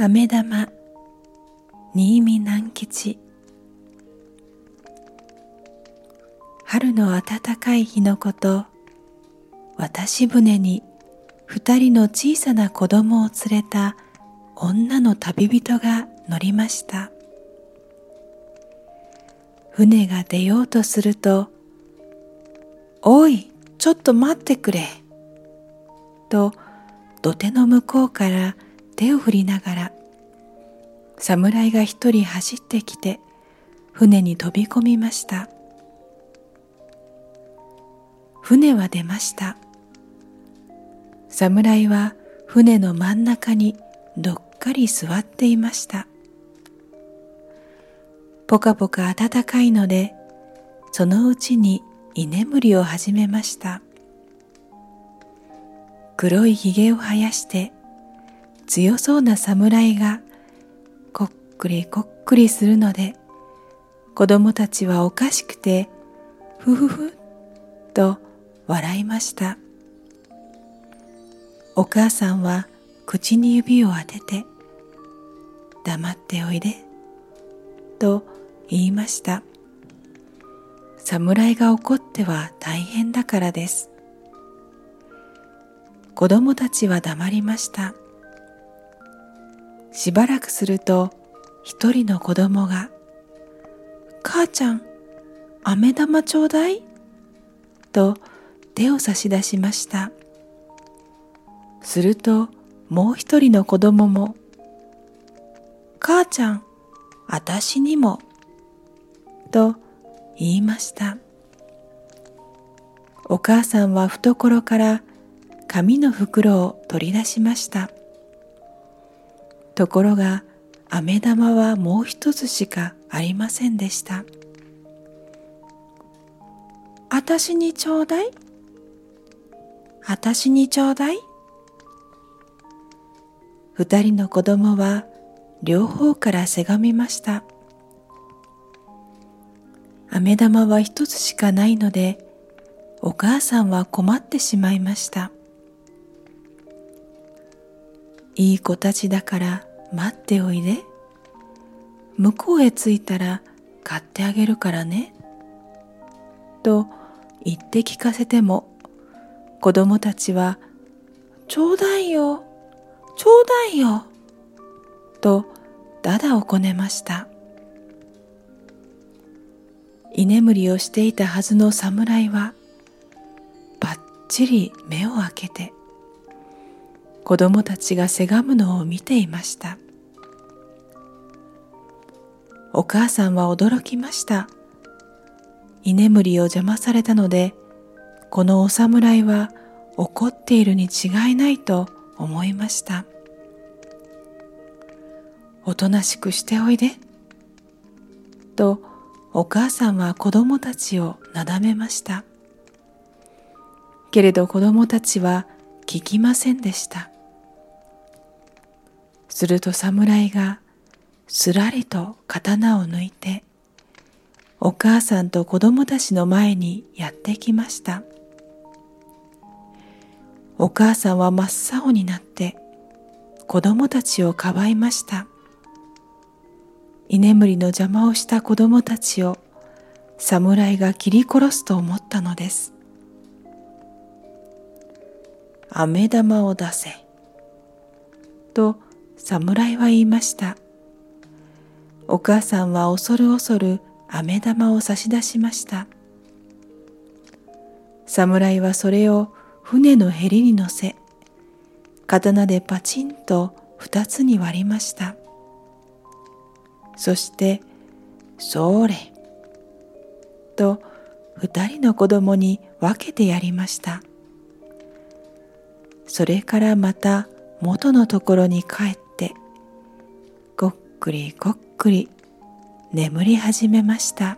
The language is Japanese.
飴玉新見南吉。春の暖かい日のこと渡し船に二人の小さな子供を連れた女の旅人が乗りました。船が出ようとすると「おいちょっと待ってくれ」と土手の向こうから手を振りながら侍が一人走ってきて船に飛び込みました。船は出ました。侍は船の真ん中にどっかり座っていました。ぽかぽか暖かいのでそのうちに居眠りを始めました。黒いひげを生やして強そうな侍がこっくりこっくりするので子供たちはおかしくてふふふと笑いました。お母さんは口に指を当てて黙っておいでと言いました。侍が怒っては大変だからです。子供たちは黙りました。しばらくすると一人の子供が「母ちゃん飴玉ちょうだい?」と手を差し出しました。するともう一人の子供も「母ちゃんあたしにも」と言いました。お母さんは懐から紙の袋を取り出しました。ところが飴玉はもう一つしかありませんでした。あたしにちょうだい。あたしにちょうだい。二人の子供は両方からせがみました。飴玉は一つしかないのでお母さんは困ってしまいました。いい子たちだから待っておいで。向こうへ着いたら買ってあげるからね。と言って聞かせても子供たちはちょうだいよ。ちょうだいよ。とだだをこねました。居眠りをしていたはずの侍はばっちり目を開けて子供たちがせがむのを見ていました。お母さんは驚きました。居眠りを邪魔されたのでこのお侍は怒っているに違いないと思いました。おとなしくしておいで。とお母さんは子供たちをなだめました。けれど子供たちは聞きませんでした。すると侍がすらりと刀を抜いてお母さんと子供たちの前にやってきました。お母さんは真っ青になって子供たちをかばいました。居眠りの邪魔をした子供たちを侍が切り殺すと思ったのです。飴玉を出せ。と侍は言いました。お母さんは恐る恐る飴玉を差し出しました。侍はそれを船のへりに乗せ刀でパチンと二つに割りました。そして「それ」と二人の子供に分けてやりました。それからまた元のところに帰ってくりこっくり眠り始めました。